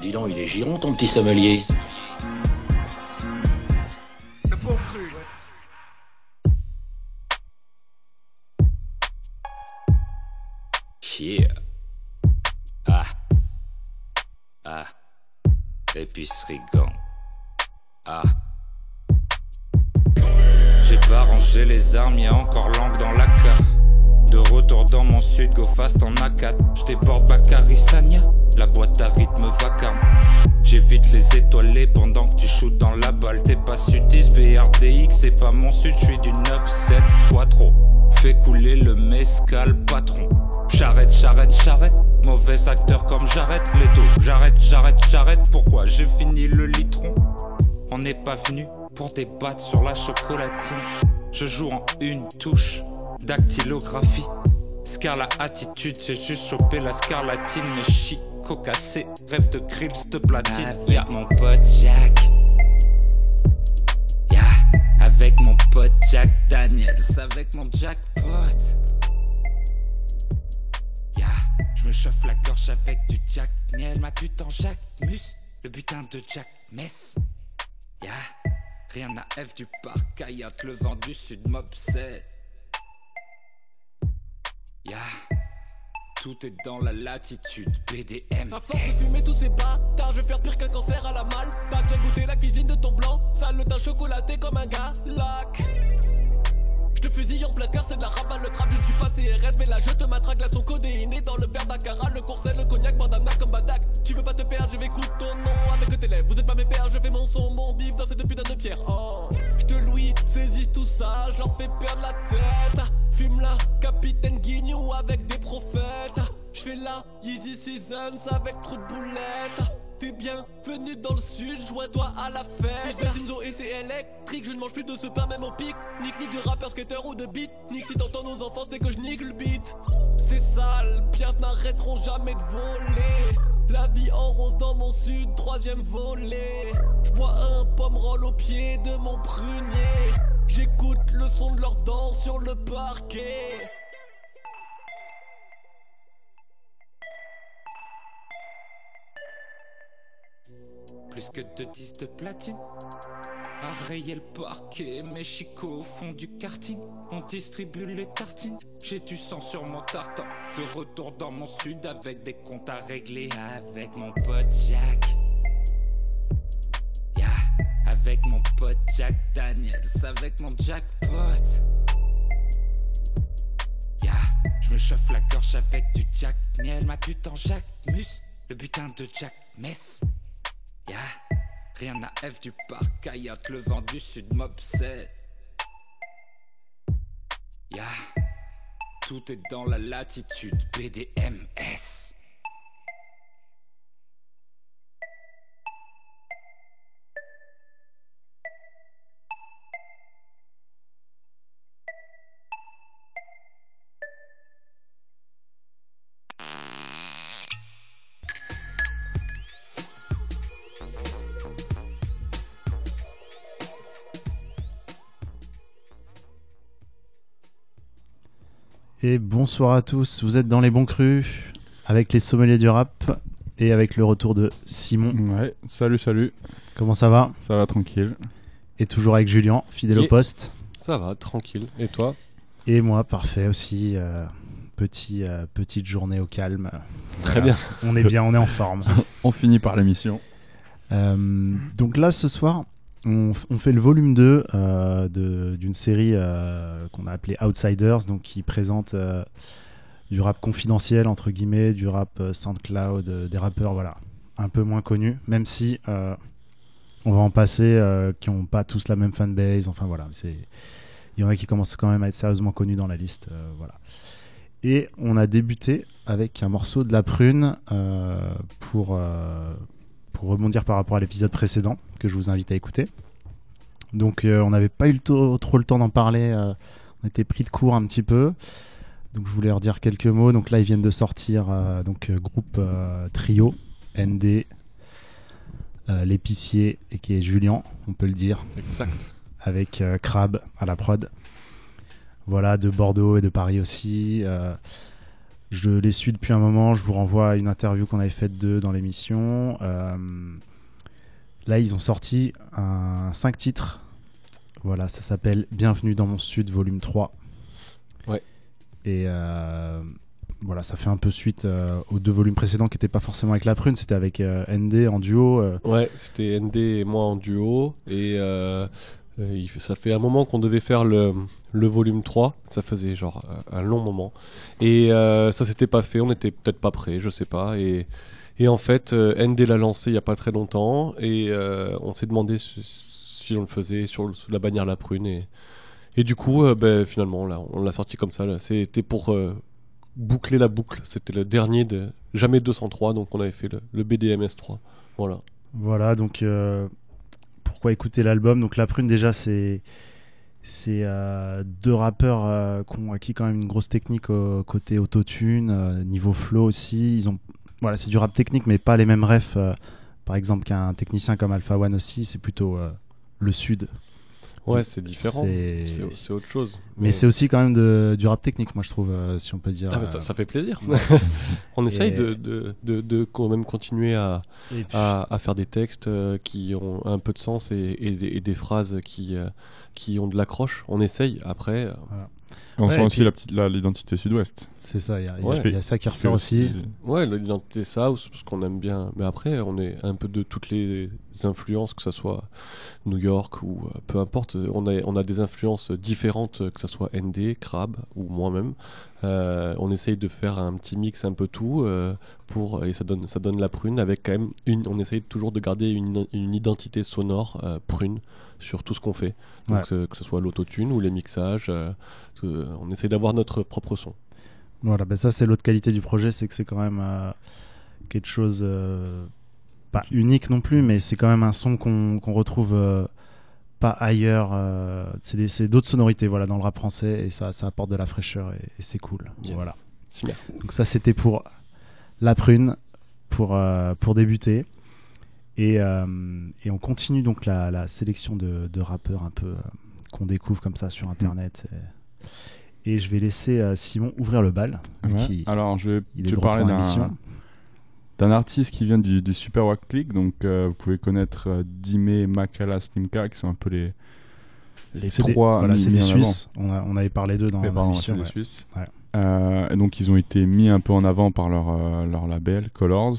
Dis donc, il est giron ton petit sommelier. Le bon cru. Yeah. Ah. Ah. Épicerie gang. Ah. J'ai pas rangé les armes, y'a encore langue dans la carte. De retour dans mon sud, go fast en A4. J'déborde Bakary Sanya, la boîte à rythme vacarme. J'évite les étoilés pendant que tu shootes dans la balle. T'es pas sudiste, BRDX, c'est pas mon sud, j'suis du 9-7 Quattro. Fais couler le mescal, patron. J'arrête, j'arrête, j'arrête. Mauvais acteur comme j'arrête les dos. J'arrête, j'arrête, j'arrête. Pourquoi j'ai fini le litron? On n'est pas venu pour débattre sur la chocolatine. Je joue en une touche dactylographie. Scar la attitude, j'ai juste chopé la scarlatine. Mais chi, cocassé, rêve de grills de platine. Y'a mon pote Jack. Yeah, avec mon pote Jack Daniels, avec mon jackpot. Yeah, je me chauffe la gorge avec du Jack Miel, ma pute en Jack Mus, le butin de Jack Mess. Yeah, rien à F du parc, Hayat, le vent du sud m'obsède. Yeah, tout est dans la latitude BDM. À force de fumer tous ces bâtards, je vais faire pire qu'un cancer à la malle. Pas déjà goûté la cuisine de ton blanc, sale le teint chocolaté comme un gars. Lac. Je te fusille en plein c'est de la rabat, le trap, je suis pas CRS, mais là je te matraque, là son codéiné dans le verre baccarat, le courset, le cognac, bandana comme Badak. Tu veux pas te perdre, je vais ton nom avec tes lèvres. Vous êtes pas mes pères, je fais mon son, mon bif dans cette putain de pierre. Oh, je te louis, saisis tout ça, je leur fais perdre la tête. Fume la capitaine Guignou avec des prophètes. Je fais la Yeezy Seasons avec trop de boulettes. T'es bienvenu dans le sud, joins-toi à la fête. Si je baisse et c'est électrique, je ne mange plus de ce pain même au pic. Nique, nique du rappeur, skater ou de beat. Nique si t'entends nos enfants, c'est que je nique le beat. C'est sale, bien n'arrêteront jamais de voler. La vie en rose dans mon sud, troisième volet. Je bois un pomme roll au pied de mon prunier. J'écoute le son de leurs dents sur le parquet. Plus que deux disques de platine. À rayer parquet, mes chicots font du karting. On distribue les tartines. J'ai du sang sur mon tartan. De retour dans mon sud avec des comptes à régler. Avec mon pote Jack. Yeah. Avec mon pote Jack Daniels. Avec mon jackpot. Yeah. Je me chauffe la gorge avec du Jack Miel. Ma pute en Jack Mus. Le butin de Jack Mess. Yeah. Rien à F du parc, Hayat, le vent du sud m'obsède. Yeah. Tout est dans la latitude BDMS. Et bonsoir à tous, vous êtes dans les bons crus avec les sommeliers du rap et avec le retour de Simon. Ouais, salut, salut. Comment ça va? Ça va tranquille. Et toujours avec Julien, fidèle au poste. Ça va, tranquille. Et toi? Et moi, parfait aussi. euh, petit, euh, petite journée au calme. Très Voilà. bien. On est bien, on est en forme. On finit par l'émission. Euh, donc là, ce soir, on, fait le volume 2 euh, d'une série euh, qu'on a appelée Outsiders, donc qui présente euh, du rap confidentiel, entre guillemets, du rap SoundCloud, des rappeurs voilà, un peu moins connus, même si on va en passer qui n'ont pas tous la même fanbase. Enfin voilà, il y en a qui commencent quand même à être sérieusement connus dans la liste. voilà. Et on a débuté avec un morceau de La Prune pour, pour rebondir par rapport à l'épisode précédent que je vous invite à écouter. Donc euh, on n'avait pas eu le trop le temps d'en parler, euh, on était pris de court un petit peu. Donc je voulais leur dire quelques mots. Donc là ils viennent de sortir euh, donc groupe trio ND l'épicier et qui est Julien, on peut le dire, Exact. avec Crab à la prod. Voilà, de Bordeaux et de Paris aussi. Je les suis depuis un moment. Je vous renvoie à une interview qu'on avait faite d'eux dans l'émission. Euh, là, ils ont sorti un 5 titres. Voilà, ça s'appelle Bienvenue dans mon sud, volume 3. Ouais. Et euh, voilà, ça fait un peu suite euh, aux deux volumes précédents qui n'étaient pas forcément avec la prune, c'était avec ND en duo. Ouais, c'était ND et moi en duo. Et euh, ça fait un moment qu'on devait faire le, volume 3. Ça faisait genre euh, un long moment. Et euh, ça s'était pas fait. On n'était peut-être pas prêt, je sais pas. Et, en fait, euh, ND l'a lancé il y a pas très longtemps. Et on s'est demandé si, on le faisait sous la bannière La Prune. Et, du coup, ben, finalement, on l'a sorti comme ça. C'était pour boucler la boucle. C'était le dernier de Jamais 203. Donc on avait fait le, le BDMS 3. Voilà. Voilà, donc pourquoi écouter l'album Donc La Prune, déjà, c'est euh, deux rappeurs euh, qui ont acquis quand même une grosse technique au côté autotune, euh, niveau flow aussi. Ils ont, voilà, c'est du rap technique, mais pas les mêmes refs. euh, par exemple, qu'un technicien comme Alpha One aussi, c'est plutôt le sud. Ouais, c'est différent. C'est- autre chose. Mais c'est aussi quand même de- du rap technique, moi je trouve, euh, si on peut dire. Ah, mais ça, ça fait plaisir. on essaye de, de, de, de quand même continuer à, et puis- à, à faire des textes euh, qui ont un peu de sens et, et des- et des phrases qui, qui ont de l'accroche. On essaye. Après, euh, On Ouais, sent aussi puis- la petite- la- l'identité sud-ouest. C'est ça, il y, a- y y ça qui ressort aussi. ouais, l'identité South, parce qu'on aime bien. Mais après, on est un peu de toutes les influences, que ce soit New York ou euh, peu importe. On a, on a des influences différentes, que ce soit ND, Crab ou moi-même. Euh, on essaye de faire un petit mix un peu tout euh, pour et ça donne ça donne la prune avec quand même une on essaye toujours de garder une, une identité sonore euh, prune sur tout ce qu'on fait donc Ouais. que ce soit l'autotune ou les mixages on essaye d'avoir notre propre son Voilà, ben ça c'est l'autre qualité du projet, c'est que c'est quand même quelque chose pas unique non plus, mais c'est quand même un son qu'on retrouve pas ailleurs. euh, c'est d'autres sonorités voilà dans le rap français et ça, ça apporte de la fraîcheur et, et c'est cool. Yes. Voilà. C'est bien. Donc ça c'était pour la prune pour euh, pour débuter. Et, euh, et on continue donc la, la sélection de, de rappeurs un peu euh, qu'on découvre comme ça sur internet. Et, et je vais laisser euh, Simon ouvrir le bal. Ouais. qui- Alors, je vais, il de parler d'un. D'un artiste qui vient du, du Super Wack League. Donc, euh, vous pouvez connaître euh, Dime, Makala, Slimka, qui sont un peu les, les des, trois voilà, c'est des. Suisses. On, a- on avait parlé d'eux dans c'est ouais. des Suisses. Ouais. Euh, et donc, ils ont été mis un peu en avant par leur, euh, leur label, Colors.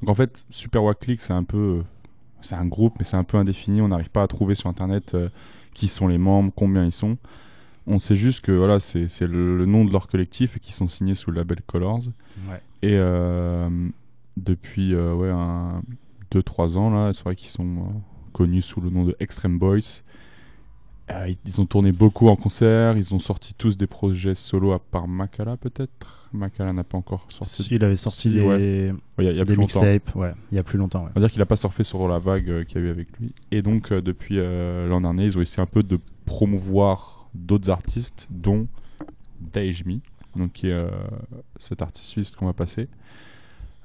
Donc, en fait, Super Wack League, c'est un peu. C'est un groupe, mais c'est un peu indéfini. On n'arrive pas à trouver sur Internet qui sont les membres, combien ils sont. On sait juste que voilà, c'est c'est le, le nom de leur collectif et qu'ils sont signés sous le label Colors. Ouais. Et depuis euh, ouais, 2-3 ans, là, c'est vrai qu'ils sont euh, connus sous le nom de Extreme Boys. Euh, ils- ont tourné beaucoup en concert, ils ont sorti tous des projets solo à part Makala peut-être. Makala n'a pas encore sorti. Il avait sorti des, ouais. Ouais, Il y a, y des mixtapes, ouais, il y a plus longtemps. On va dire qu'il n'a pas surfé sur la vague euh, qu'il y a eu avec lui. Et donc, euh, depuis l'an dernier, ils ont essayé un peu de promouvoir d'autres artistes, dont Daejmi, donc qui est cet artiste suisse qu'on va passer.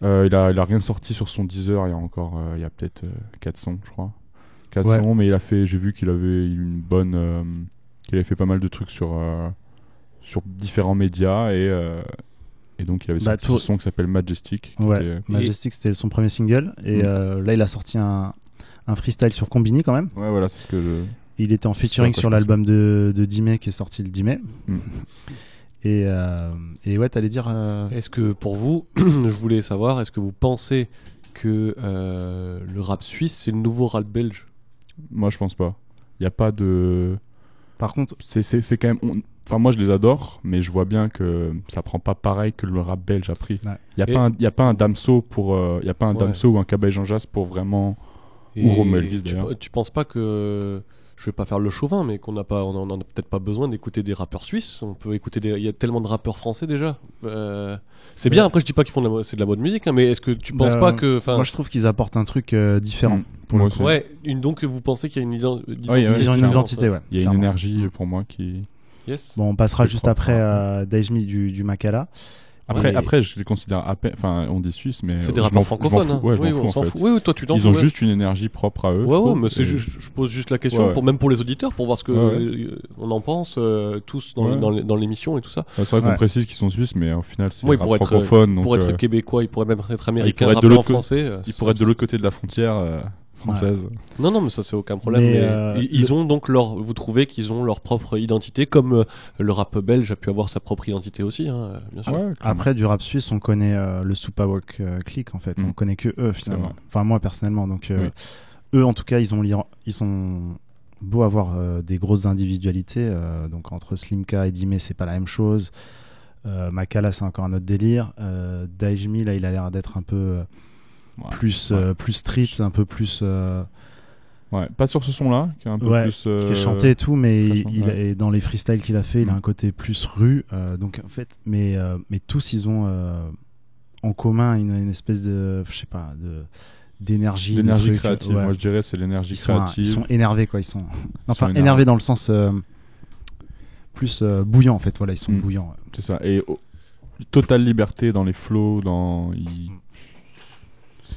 Euh, il, a, il a rien sorti sur son Deezer, il y a encore, euh, il y a peut-être euh, 400, je crois. 400, mais il a fait, j'ai vu qu'il avait une bonne. euh, qu'il avait fait pas mal de trucs sur, euh, sur différents médias et. euh, et donc il avait Bah, sorti tout- ce son qui s'appelle Majestic. qui Ouais, était- Majestic, c'était son premier single. Et Mm. euh, là, il a sorti un, un freestyle sur Combini quand même. Ouais, voilà, c'est ce que je... Il était en featuring sur l'album de, de 10 mai qui est sorti le 10 mai. Mm. Et, euh, et ouais, t'allais dire. euh, est-ce que pour vous je voulais savoir est-ce que vous pensez que euh, le rap suisse c'est le nouveau rap belge? Moi, je pense pas. Il y a pas de. Par contre, C'est c'est- c'est quand même. on- Enfin, moi, je les adore, mais je vois bien que ça prend pas pareil que le rap belge a pris. Il Ouais. y a Et- pas un, il y a pas un Damso pour. euh, Il y a pas un Ouais. Damso ou un Cabaye Jean Jass pour vraiment. Ou Romain Elvis, tu, tu penses pas que je vais pas faire le chauvin mais qu'on n'a pas on en on a peut-être pas besoin d'écouter des rappeurs suisses on peut écouter des il y a tellement de rappeurs français déjà Euh, c'est bien après je dis pas qu'ils font de la, c'est de la bonne musique hein, mais est-ce que tu penses bah, pas que enfin moi je trouve qu'ils apportent un truc euh, différent. Mm. pour Moi le ouais une donc vous pensez qu'il y a une ident- ouais, Ils ont une identité, ouais. Il y a une énergie pour moi qui. yes Bon, on passera juste propre, après ouais. à Daijmi du, du Makala. Après, Ouais. après, je les considère à peine. Enfin, on dit suisse, mais. C'est euh, des je rappeurs francophones. hein. Ouais, oui, fous, on en s'en fout. Oui, oui, toi tu Ils ont ouais. juste une énergie propre à eux. je Ouais, ouais, mais c'est juste, je pose juste la question, Ouais. pour, même pour les auditeurs, pour voir ce que euh, on en pense euh, tous dans, Ouais. dans l'émission et tout ça. Ouais, C'est vrai qu'on précise qu'ils sont suisses, mais au final, c'est Oui, pour être- francophone. donc, pour être euh, québécois, il pourrait même être américain, pourrait être rapper de l'autre côté- français. euh, ils pourraient être de l'autre côté de la frontière Non, non, mais ça c'est aucun problème. Mais, mais euh, ils, ont donc leur. Vous trouvez qu'ils ont leur propre identité, comme euh, le rap belge a pu avoir sa propre identité aussi, hein, bien sûr. Ouais, clairement. Après, du rap suisse, on connaît euh, le Superwork euh, Click en fait. Mm. On connaît que eux finalement. Enfin, moi personnellement. Donc, euh, Oui. eux en tout cas, ils ont, ils sont beau avoir euh, des grosses individualités. euh, donc, entre Slimka et Dime, c'est pas la même chose. Euh, Makala, c'est encore un autre délire. Euh, Daijmi, là, il a l'air d'être un peu euh, Ouais. plus, Ouais. euh, plus street, un peu plus. euh, Ouais, pas sur ce son-là, qui est un peu Ouais, plus. qui est euh, chanté et tout, mais il, ouais. est dans les freestyles qu'il a fait, il a Mm. un côté plus rue. donc en fait, mais mais tous ils ont en commun une, une espèce de, je sais pas, de d'énergie, L'énergie créative, ouais. moi je dirais, c'est l'énergie créative. ils sont énervés quoi, ils sont enfin énervés. énervés dans le sens plus bouillant en fait. Voilà, ils sont Mm. bouillants. ouais. C'est ça. Et oh, totale liberté dans les flows, dans. ils-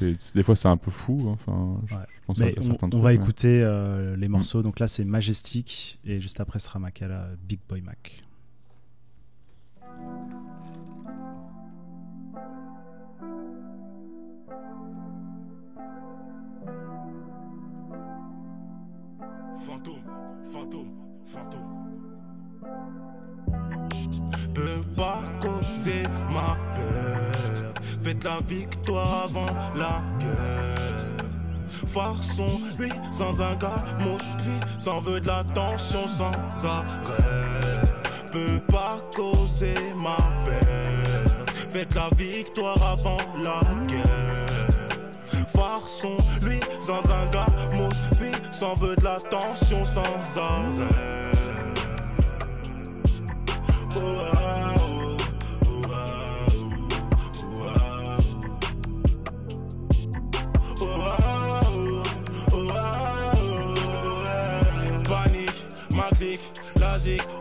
des fois, c'est un peu fou. hein, Enfin, je, Ouais. je pense à, à on, certains on trucs, va ouais. écouter euh, les morceaux. Donc là, c'est Majestic et juste après sera Makala Big Boy Mac. Fantôme, fantôme, fantôme. Peut pas causer ma Faites la victoire avant la guerre. Farçon, lui, sans un gars, puis sans veut de l'attention sans arrêt. Peut pas causer ma peur. Faites la victoire avant la guerre. Farçon, lui, sans un gars, puis sans veut de l'attention sans arrêt. Oh, ah,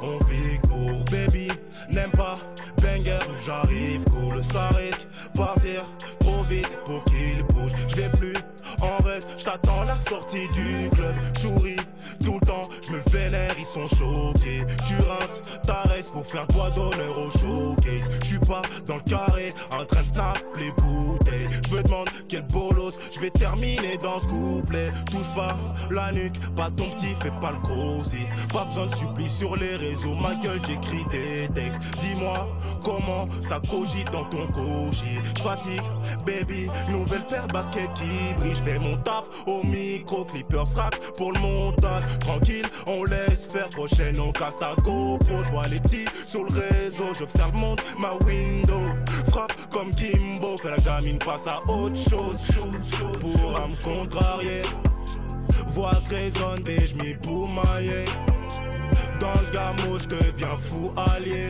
on vit pour baby. N'aime pas, banger, j'arrive, cool, ça risque. T'attends la sortie du club. Chouris, tout le temps, je me vénère, ils sont choqués. Tu rinces ta reste pour faire doigt d'honneur au showcase. Je suis pas dans le carré, en train de snap les bouteilles. Je me demande quel bolos, je vais terminer dans ce couplet. Touche pas la nuque, pas ton petit, fais pas le grossiste. Pas besoin de supplice sur les réseaux, ma gueule, j'écris des textes. Dis-moi comment ça cogite dans ton cogit. Je fatigue, baby, nouvelle paire basket qui brille. Je fais mon taf au micro, clippers rack pour le montage. Tranquille, on laisse faire prochaine, on casse ta GoPro. Je vois les petits sur le réseau, j'observe le monde, ma window. Frappe comme Kimbo, fait la gamine, passe à autre chose. Pour me contrarier, voix résonne et je m'y. Dans le gamo, je deviens fou allié.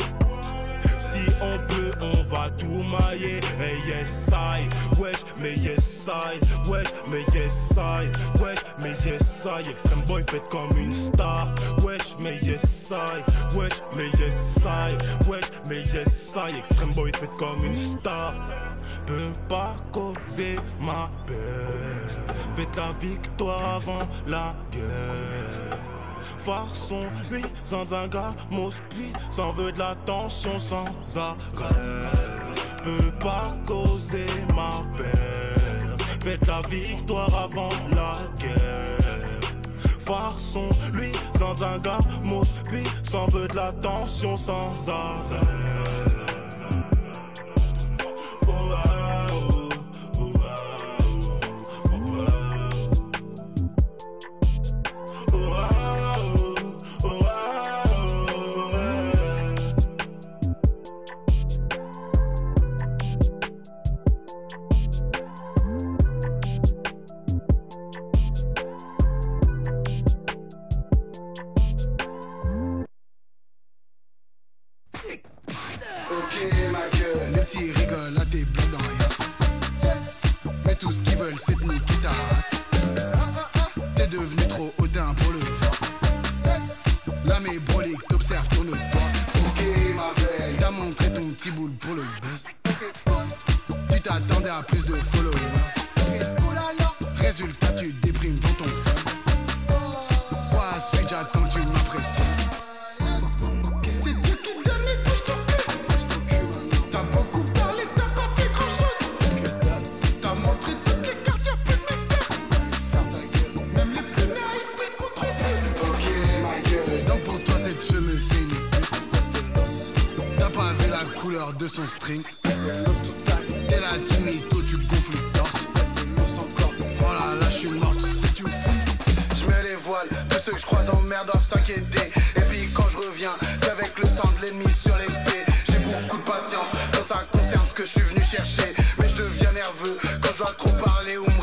On va tout mailler. Hey yes I, wesh, mais yes I, wesh, mais yes I, wesh, mais yes I. Extreme boy fait comme une star. Wesh, mais yes I, wesh, mais yes I, wesh, mais yes I. Extreme boy fait comme une star. Peut pas causer ma peur. Faites la victoire avant la guerre. Farçon, lui, sans un gars, sans veut de l'attention sans arrêt. Peut pas causer ma peur. Faites la victoire avant la guerre. Farçon, lui, sans un gars, sans veut de l'attention sans arrêt. De son string. Là, Jimmy, toi tu gonfles le torse. Oh là là, je suis mort, tu sais, tu me fous. Je mets les voiles, tous ceux que je croise en mer doivent s'inquiéter. Et puis quand je reviens, c'est avec le sang de l'ennemi sur l'épée. J'ai beaucoup de patience quand ça concerne ce que je suis venu chercher. Mais je deviens nerveux quand je dois trop parler ou me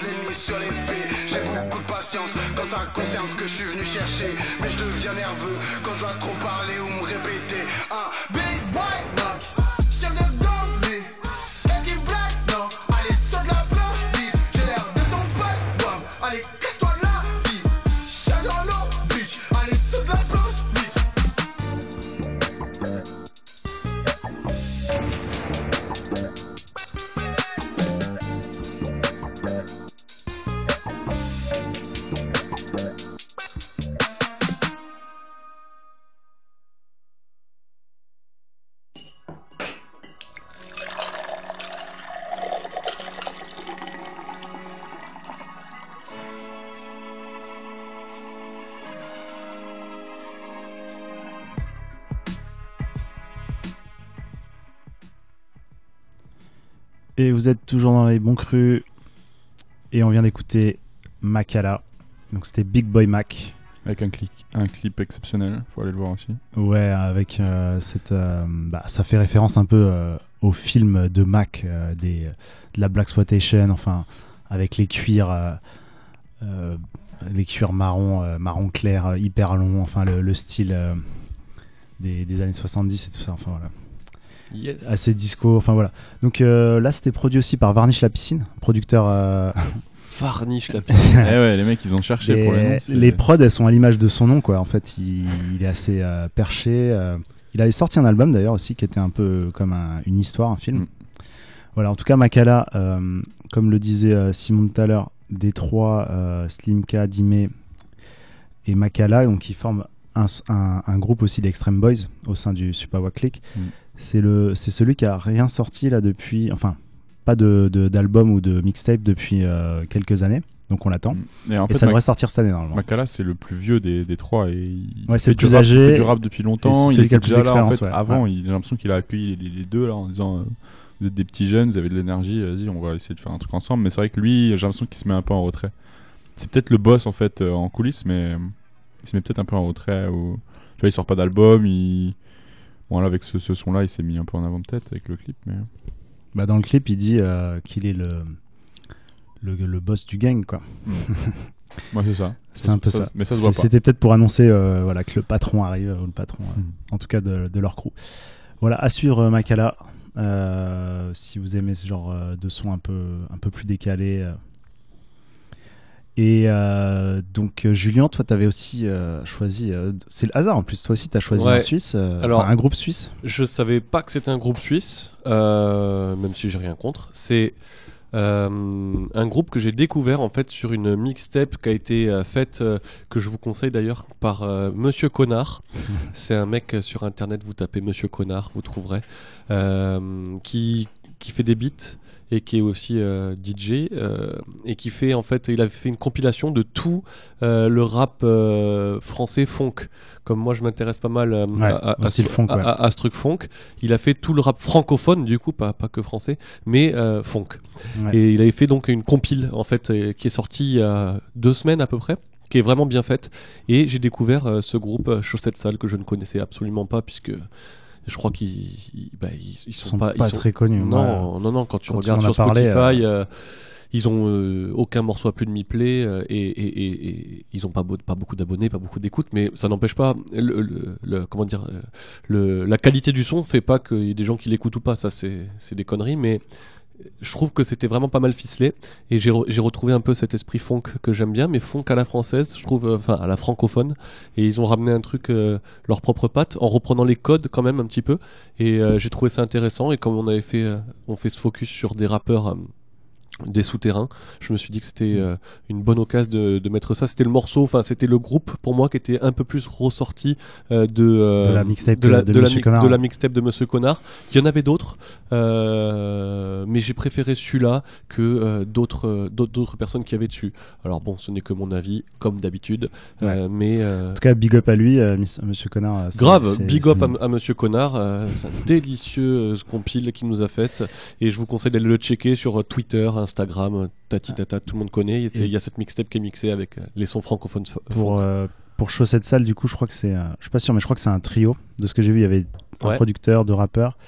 de l'ennemi sur l'épée. J'ai beaucoup de patience quand ça concerne ce que je suis venu chercher. Mais je deviens nerveux quand je dois trop parler ou me répéter. Un big boy Et vous êtes toujours dans les bons crus. Et on vient d'écouter Makala. Donc c'était Big Boy Mac. Avec un, clic, un clip exceptionnel, faut aller le voir aussi. Ouais, avec euh, cette. euh, bah, ça fait référence un peu euh, au film de Mac, des, de la Black Exploitation, enfin, avec les cuirs. les cuirs marron, marron clair, hyper long, enfin le, le style des, des années 70 et tout ça, enfin voilà. Yes. Assez disco, enfin voilà. Donc euh, là c'était produit aussi par Varnish La Piscine, producteur euh, Varnish la eh ouais, les mecs, ils ont cherché pour les noms. les prods, elles sont à l'image de son nom, quoi. En fait, il, il est assez euh, perché. euh. il avait sorti un album d'ailleurs aussi qui était un peu comme un- une histoire, un film. Mm. Voilà, en tout cas, Makala, euh, comme le disait euh, Simon tout à l'heure, Détroit, euh, Slimka, Dime et Makala, donc ils forment un, un- un groupe aussi d'Extreme Boys au sein du Superwa Click. Mm. C'est le, c'est celui qui a rien sorti là depuis, enfin, pas de, d'album ou de mixtape depuis euh, quelques années. Donc on l'attend. Et en Et fait, ça Mac- devrait sortir cette année normalement. Makala, c'est le plus vieux des, des trois. Et il Ouais, c'est le plus rap- âgé. Il fait du rap depuis longtemps. C'est Il celui qui a était le plus en d'expérience, fait, ouais. Avant, il- j'ai l'impression qu'il a accueilli les, les deux là, en disant euh, Vous êtes des petits jeunes, vous avez de l'énergie, vas-y, on va essayer de faire un truc ensemble. Mais c'est vrai que lui, j'ai l'impression qu'il se met un peu en retrait. C'est peut-être le boss en fait euh, en coulisses, mais il se met peut-être un peu en retrait. Ou... Tu vois, il sort pas d'album. Il... Bon, là, avec ce, ce son là, il s'est mis un peu en avant de tête avec le clip. Mais... Bah, dans le clip, il dit euh, qu'il est le, le, le boss du gang, quoi. Ouais, c'est ça. C'est un peu ça. Mais ça se voit pas. C'était peut-être pour annoncer euh, voilà, que le patron arrive, ou le patron, euh, Mm. en tout cas de, de leur crew. Voilà, à suivre Makala. si vous aimez ce genre de son un peu, un peu plus décalé. Et euh, donc, euh, Julien, toi, tu avais aussi euh, choisi. euh, c'est le hasard en plus, toi aussi, tu as choisi Ouais. un Suisse, Alors- un groupe suisse. Je savais pas que c'était un groupe suisse, même si j'ai rien contre. C'est un groupe que j'ai découvert en fait sur une mixtape qui a été faite, que je vous conseille d'ailleurs par Monsieur Connard. C'est un mec sur internet, vous tapez Monsieur Connard, vous trouverez, qui qui fait des beats et qui est aussi euh, DJ euh, et qui fait en fait il a fait une compilation de tout euh, le rap français funk comme moi je m'intéresse pas mal Ouais, à, à- au style à- funk, à- ouais. à- à ce truc funk il a fait tout le rap francophone du coup pas, pas que français mais funk Ouais. et il avait fait donc une compile en fait qui est sortie il y a deux semaines à peu près qui est vraiment bien faite et j'ai découvert euh, ce groupe euh, Chaussettes Sales que je ne connaissais absolument pas puisque je crois qu'ils ils, bah, ils- ils Ils sont, sont pas, pas ils sont- très connus. non, ouais. non, non, quand tu Quand regardes sur parlé, Spotify, euh, euh, ils ont euh, aucun morceau à plus de 1000 plays euh, et, et- et- et ils ont pas, beau- pas beaucoup d'abonnés, pas beaucoup d'écoute, mais ça n'empêche pas le, le- le- comment dire le, la qualité du son fait pas qu'il y ait des gens qui l'écoutent ou pas, ça c'est des conneries, mais je trouve que c'était vraiment pas mal ficelé et j'ai re- j'ai retrouvé un peu cet esprit funk que j'aime bien, mais funk à la française, je trouve, euh, enfin à la francophone, et ils ont ramené un truc euh, leur propre patte en reprenant les codes quand même un petit peu, et euh, j'ai trouvé ça intéressant. Et comme on avait fait, on fait ce focus sur des rappeurs. Des souterrains, je me suis dit que c'était euh, une bonne occasion de, de mettre ça. C'était le morceau, enfin c'était le groupe pour moi qui était un peu plus ressorti euh, de, euh, De la mixtape de la, de de la Monsieur Connard. de la mixtape de Monsieur Connard. Il y en avait d'autres, euh, mais j'ai préféré celui-là que euh, d'autres personnes qui avaient dessus. Alors bon, ce n'est que mon avis, comme d'habitude, mais En tout cas, big up à lui, Monsieur Connard. Grave, big up à, à Monsieur Connard, c'est un délicieux compile qu'il nous a fait et je vous conseille d'aller le checker sur Twitter, Instagram, euh, tati tata, tout le monde connaît. Il y a- il y a cette mixtape qui est mixée avec euh, les sons francophones. Pour, euh, pour Chaussette Sale, du coup, je crois que c'est. je suis pas sûr, mais je crois que c'est un trio. De ce que j'ai vu, il y avait un Ouais. producteur, deux rappeurs.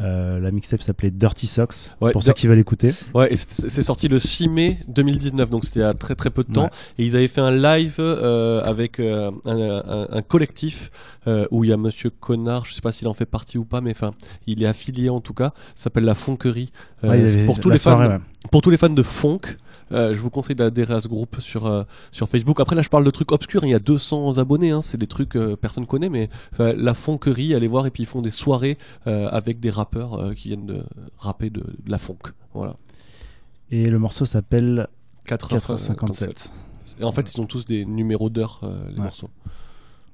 Euh, la mixtape s'appelait Dirty Socks. Ouais, pour ceux qui veulent écouter. Ouais, et c'est sorti le 6 mai 2019, donc c'était il y a très très peu de temps. Ouais. Et ils avaient fait un live euh, avec euh, un, un- un collectif euh, où il y a Monsieur Connard, je sais pas s'il en fait partie ou pas, mais enfin, il est affilié en tout cas. S'appelle la Fonquerie. Ouais, pour tous les fans. Pour tous les fans de funk, je vous conseille d'adhérer à ce groupe sur, euh, sur Facebook. Après, là, je parle de trucs obscurs. Il y a 200 abonnés. Hein. C'est des trucs que personne connaît. Mais la fonquerie, allez voir. Et puis, ils font des soirées euh, avec des rappeurs euh, qui viennent de rapper de, de la funk. Voilà. Et le morceau s'appelle 4h57. 4h57. Et en fait, ils ont tous des numéros d'heure, euh, les Ouais. morceaux.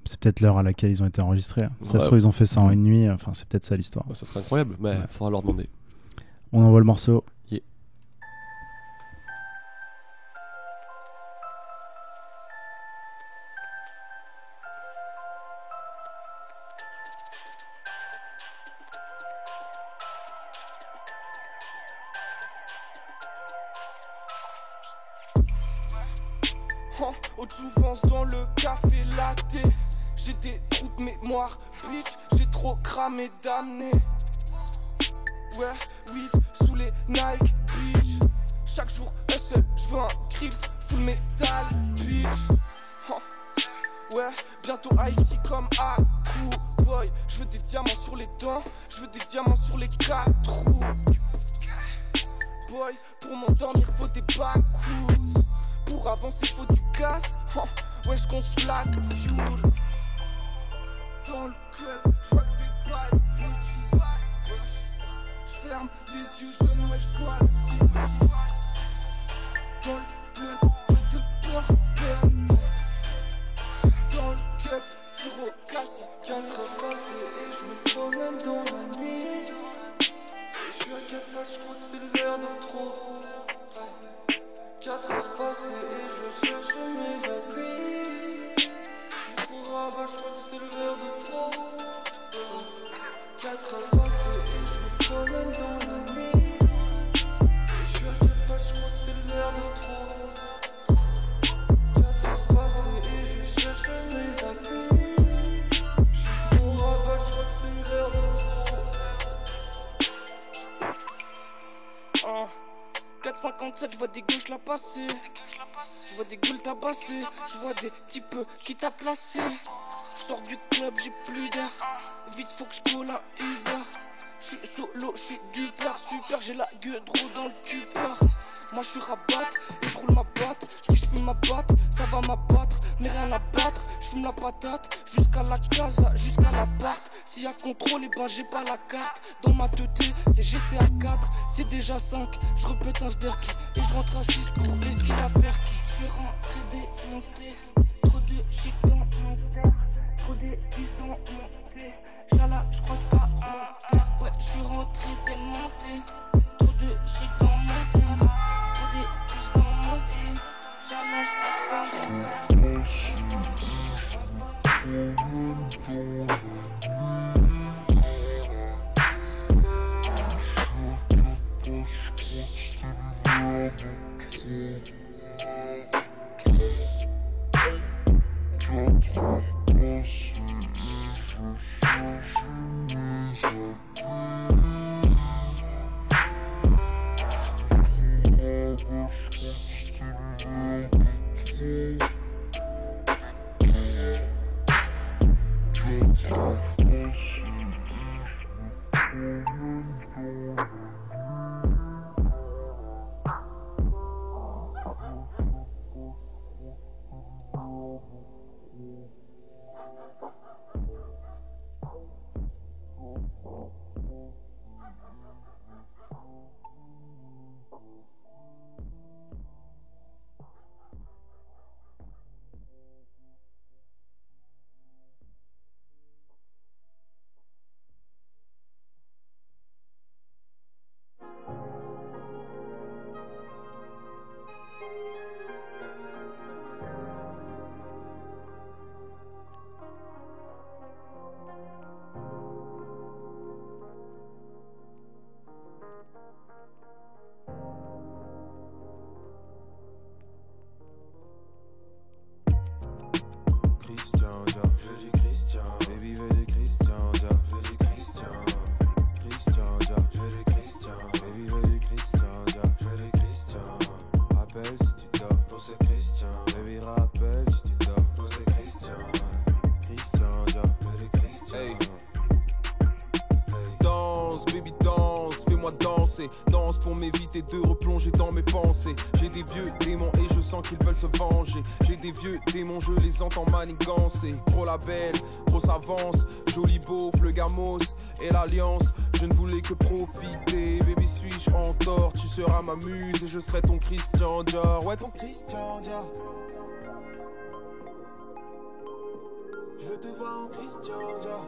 C'est peut-être l'heure à laquelle ils ont été enregistrés. hein. Ça Ouais. se trouve, ils ont fait ça en une nuit. Enfin, c'est peut-être ça l'histoire. Ouais, ça serait incroyable. Mais il faudra leur demander. On envoie le morceau. Tabasser. Je vois des types qui t'a placé. Je sors du club, j'ai plus d'air. Vite, faut que je colle un Uber. Je suis solo, je suis du père. Super, j'ai la gueule trop dans le tupeur. Moi, je suis rabat et je roule ma batte. Si je fume ma batte, ça va m'abattre. Mais rien à battre, je fume la patate. Jusqu'à la casa, jusqu'à l'appart. S'il y a contrôle, et ben j'ai pas la carte. Dans ma tête, c'est GTA 4. C'est déjà 5. Je répète un sderky. Et je rentre à 6 pour vesquer la perky suis rentré démonté. Trop de shit dans mon trop d'épices dans mon. Chala, je crois pas à Ouais, je suis rentré démonté. Trop de shit dans mon trop d'épices dans mon thé. Chala, je crois pas à Thank you. Entends manigancer. Gros label, grosse avance, joli beauf, le gamos et l'alliance. Je ne voulais que profiter, baby suis-je en tort? Tu seras ma muse et je serai ton Christian Dior. Ouais, ton Christian Dior. Je te voir en Christian Dior.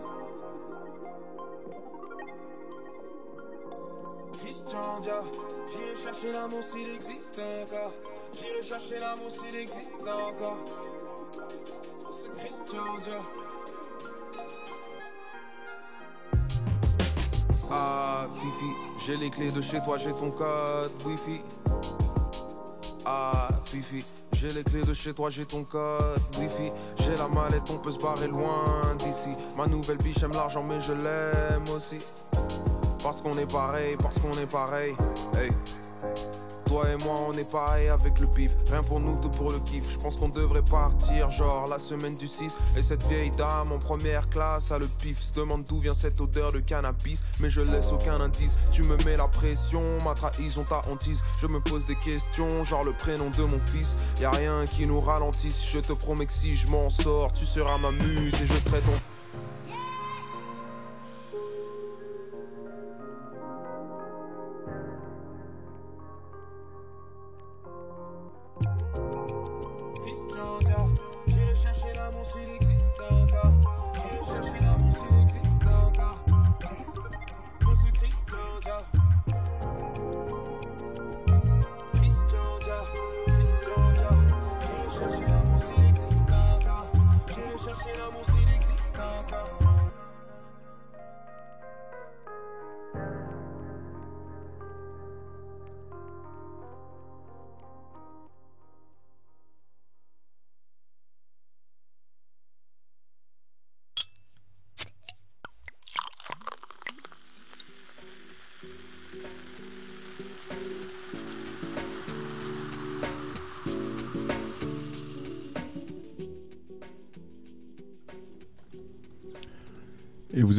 Christian Dior. J'irai chercher l'amour s'il existe encore. J'irai chercher l'amour s'il existe encore. Ah, Fifi, j'ai les clés de chez toi, j'ai ton code Wi-Fi. Ah, Fifi, j'ai les clés de chez toi, j'ai ton code Wi-Fi. J'ai la mallette, on peut se barrer loin d'ici. Ma nouvelle biche aime l'argent, mais je l'aime aussi. Parce qu'on est pareil, parce qu'on est pareil. Toi et moi, on est pareil avec le pif. Rien pour nous, tout pour le kiff. Je pense qu'on devrait partir, genre la semaine du 6. Et cette vieille dame en première classe a le pif. Se demande d'où vient cette odeur de cannabis. Mais je laisse aucun indice. Tu me mets la pression, ma trahison, ta hantise. Je me pose des questions, genre le prénom de mon fils. Y a rien qui nous ralentisse. Je te promets que si je m'en sors, tu seras ma muse et je serai ton.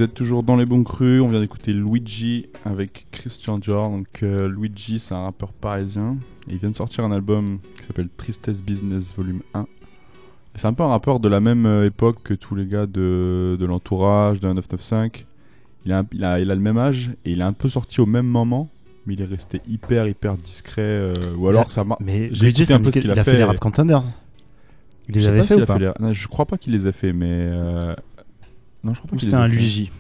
Êtes toujours dans les bons crus. On vient d'écouter Luigi avec Christian Dior. Donc euh, Luigi, c'est un rappeur parisien. Et il vient de sortir un album qui s'appelle Tristesse Business Volume 1. Et C'est un peu un rappeur de la même euh, époque que tous les gars de, de l'entourage, de 995. Il a, il, a, il a le même âge et il est un peu sorti au même moment. Mais il est resté hyper, hyper discret. euh, ou alors ça m'a. Mais j'ai Luigi, écouté un peu ce qu'il a a fait fait. les Rap Contenders. Il les avait fait ou pas les- non, Je crois pas qu'il les a fait, mais. euh, Non, je crois c'était un. Luigi,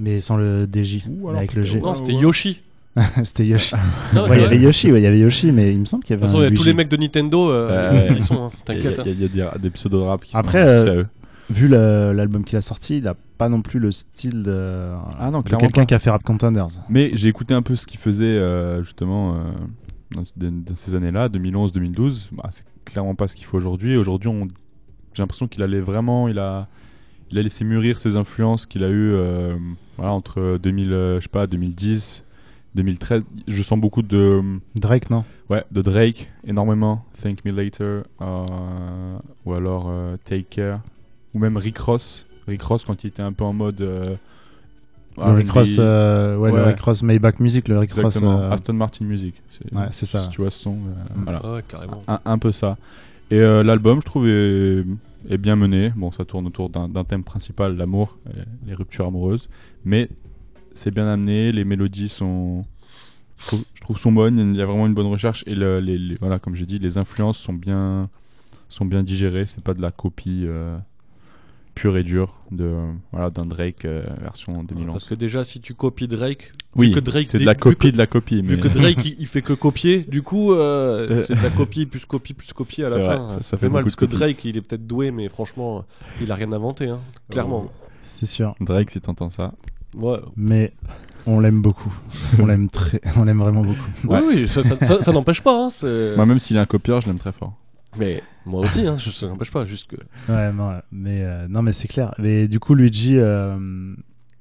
mais sans le DJ, alors avec le G. Non, c'était Yoshi. c'était Yoshi. Non, Ouais, il y avait Yoshi, ouais, il y avait Yoshi, mais il me semble qu'il y De avait toute façon, un il y a tous les mecs de Nintendo Euh, qui sont. hein, Il y a- T'inquiète. hein. il y a, il y a des, des pseudo-rap qui Après, sont euh. Vu l'album qu'il a sorti, il a pas non plus le style de, Ah non, de clairement quelqu'un qui a fait Rap Contenders. Mais j'ai écouté un peu ce qu'il faisait euh, justement euh, dans, dans- dans ces années-là, 2011-2012. Bah, c'est clairement pas ce qu'il faut aujourd'hui. Aujourd'hui, on- j'ai l'impression qu'il allait vraiment, il a, il a laissé mûrir ses influences qu'il a eu euh, voilà, entre 2000, euh, je sais pas, 2010, 2013. Je sens beaucoup de Drake, non? Ouais, de Drake, énormément. Thank Me Later, euh, ou alors euh, Take Care, ou même Rick Ross. Rick Ross quand il était un peu en mode. euh, Le Rick. Ross, euh, ouais, le. Rick Ross Maybach Music, le Rick Ross. Exactement, euh, Aston Martin Music. Ouais, c'est ça. Si tu vois ce son, euh, Mm. voilà. Ouais, carrément. Un, un peu ça. Et euh, l'album, je trouve, est, bien mené. Bon, ça tourne autour d'un thème principal, l'amour, les ruptures amoureuses. Mais c'est bien amené, les mélodies sont. Je trouve, je sont bonnes, il y a vraiment une bonne recherche. Et voilà, comme j'ai dit, les influences sont bien, sont bien digérées. C'est pas de la copie euh, pure et dure de voilà, d'un Drake euh, version 2011. Parce que déjà, si tu copies Drake, Oui, vu que Drake c'est de la vu copie que- de la copie. Vu mais- que Drake il, il fait que copier, du coup, euh, Euh. c'est de la copie plus copie plus copie à la vrai, fin. ça- Ça, ça fait, fait mal parce que. Drake il est peut-être doué, mais franchement, il a rien inventé, hein, clairement. C'est sûr. Drake, si t'entends ça. Ouais. Mais on l'aime beaucoup. on l'aime très, on l'aime vraiment beaucoup. Oui, oui, ça, ça, ça- ça n'empêche pas. Hein, c'est- Moi, même s'il est un copieur, je l'aime très fort. Mais moi aussi, hein, je- ça n'empêche pas, juste que. Ouais, non, mais euh, non, mais c'est clair. Mais du coup, Luigi, euh,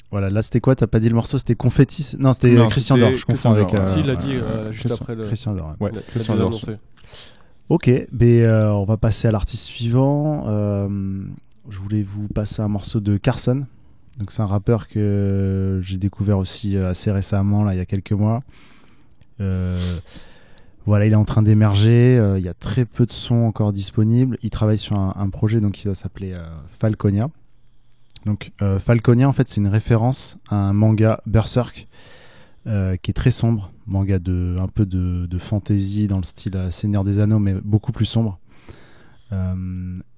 voilà, là, c'était quoi? T'as pas dit le morceau C'était Confetti Non, c'était Non, Christian c'était Dior. Je confonds Christian avec. Euh, si, il l'a dit euh, euh, juste Christian- après le. Christian Dior. Ouais, Christian annoncé. Ok, ben, euh, on va passer à l'artiste suivant. Euh, je voulais vous passer un morceau de Carson. Donc c'est un rappeur que j'ai découvert aussi euh, assez récemment, là, il y a quelques mois. Euh, voilà, il est en train d'émerger. euh, il y a très peu de sons encore disponibles. Il travaille sur un, projet donc qui va s'appeler euh, Falconia. Euh, Falconia, en fait, c'est une référence à un manga Berserk qui est très sombre, manga de un peu de, de fantasy dans le style Seigneur des Anneaux, mais beaucoup plus sombre.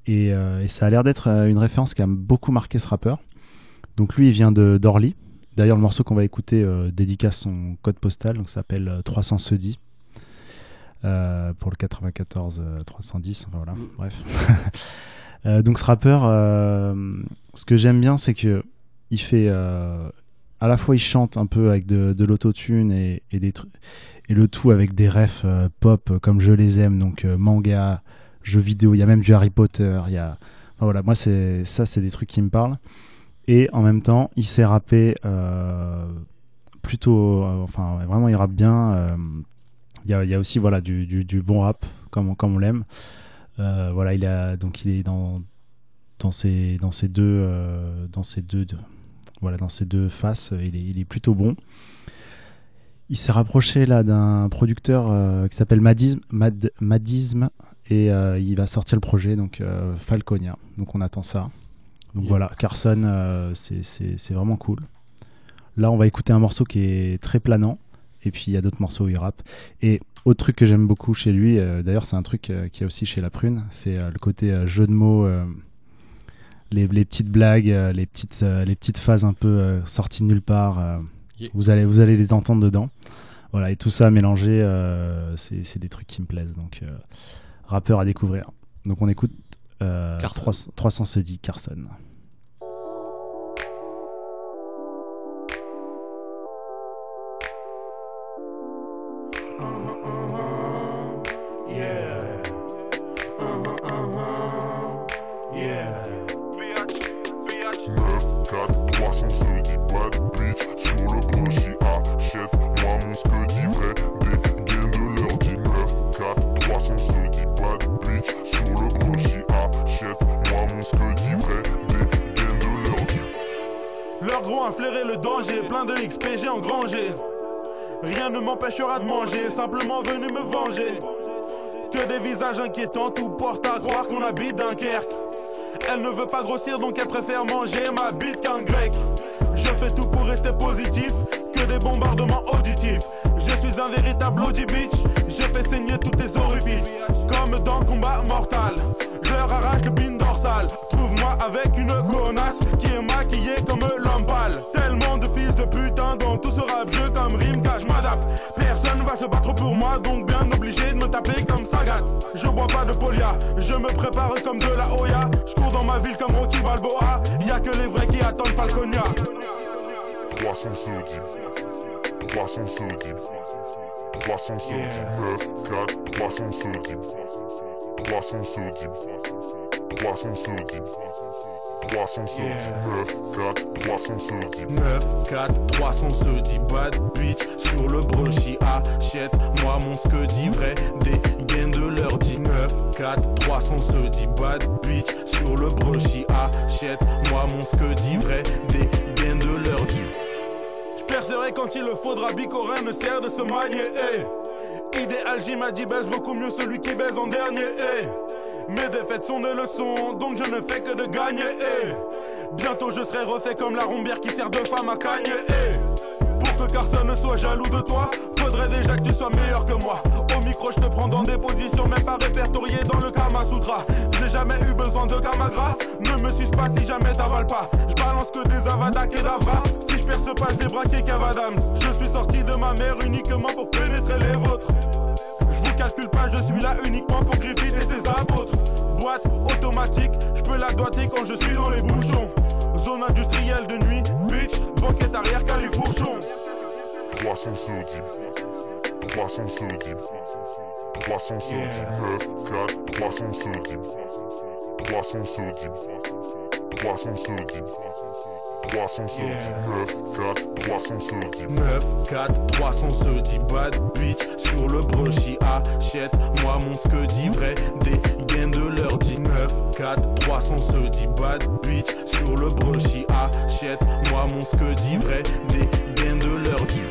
Et, ça a l'air d'être une référence qui a beaucoup marqué ce rappeur. Donc lui, il vient d'Orly. D'ailleurs, le morceau qu'on va écouter euh, dédicace son code postal, donc ça s'appelle euh, 300 se dit. Euh, pour le 94 euh, 310, enfin voilà, bref. Euh, donc ce rappeur, euh, ce que j'aime bien, c'est que il fait euh, à la fois il chante un peu avec de, de l'autotune et, et des trucs et le tout avec des refs euh, pop euh, comme je les aime, donc euh, manga, jeux vidéo, il y a même du Harry Potter, il y a enfin, voilà, moi c'est ça c'est des trucs qui me parlent. Et en même temps il sait rapper euh, plutôt euh, enfin vraiment il rappe bien euh, il y, a, aussi voilà du, du, bon rap comme on, comme on l'aime. Euh, voilà il a donc il est dans dans ces dans ces deux euh, dans ces deux, voilà dans ces deux faces il est, il est plutôt bon. Il s'est rapproché là d'un producteur euh, qui s'appelle Madism, Mad- Madism et il va sortir le projet donc Falconia. Donc on attend ça. Donc voilà Carson c'est vraiment cool. Là on va écouter un morceau qui est très planant et puis il y a d'autres morceaux où il rappe. Et autre truc que j'aime beaucoup chez lui euh, d'ailleurs c'est un truc qu'il y a aussi chez La Prune c'est euh, le côté euh, jeu de mots les, les petites blagues les petites les petites phases un peu sorties de nulle part Yeah. vous allez vous allez les entendre dedans. Voilà et tout ça mélangé c'est des trucs qui me plaisent. Donc rappeur à découvrir. Donc on écoute euh, Carson. 300, 300 se dit Carson Rien ne m'empêchera de manger, simplement venu me venger. Que des visages inquiétants, tout porte à croire qu'on habite Dunkerque. Elle ne veut pas grossir, donc elle préfère manger ma bite qu'un grec. Je fais tout pour rester positif, que des bombardements auditifs. Je suis un véritable OG bitch, je fais saigner tous tes orifices. Comme dans combat mortal, je leur arrache le pin dorsal. Trouve-moi avec une connasse qui est maquillée comme l'homme. Tellement de fils de putain dans tout ce rap jeu comme rime m'adapte. Personne va se battre pour moi, donc bien obligé de me taper comme Sagat. Je bois pas de polia, je me prépare comme de la Oya. Je cours dans ma ville comme Rocky Balboa. Y a que les vrais qui attendent Falcon 300 sur 10. 300 sur 10. 300 sur 10. 9, 4, 300 sur 10. 300 sur 10. 300 sur 10. 300 sur 10. 9, 4, 300 sur 10. 9, 4, 300 se dit bad bitch Sur le brunchi achète-moi mon ce dit vrai Des gains de leur dit 9, 4, 300 se dit bad bitch Sur le brunchi achète-moi mon ce dit vrai Des gains de leur dit J'percerai quand il le faudra Bicorin ne sert de se manier eh. Idéal J m'a dit baise beaucoup mieux celui qui baise en dernier eh. Mes défaites sont des leçons donc je ne fais que de gagner. Eh. Bientôt je serai refait comme la rombière qui sert de femme à cagner. Eh. Pour que personne ne soit jaloux de toi Faudrait déjà que tu sois meilleur que moi. Au micro je te prends dans des positions Même pas répertoriées dans le Kama Sutra. J'ai jamais eu besoin de Kamagra Ne me suce pas si jamais t'avales pas. Je balance que des Avada Kedavra. Si je perce pas des braquets Cavadams Je suis sorti de ma mère uniquement pour pénétrer les vôtres calcule pas, je suis là uniquement pour Griffith et ses apôtres. Boîte automatique, je peux la doiter quand je suis dans les bouchons. Zone industrielle de nuit, bitch, banquette arrière califourchon. 300 sur 10. 300 sur 10. 300 sur 10. 9, 4, 300 sur 10. 300 sur 10. 300 sur 379 4 370 9 4 370 bad bitch sur le brochy achète moi mon scuddy vrai des gains de leur 19 4 370 bad bitch sur le brochy achète moi mon scuddy vrai des gains de leur 10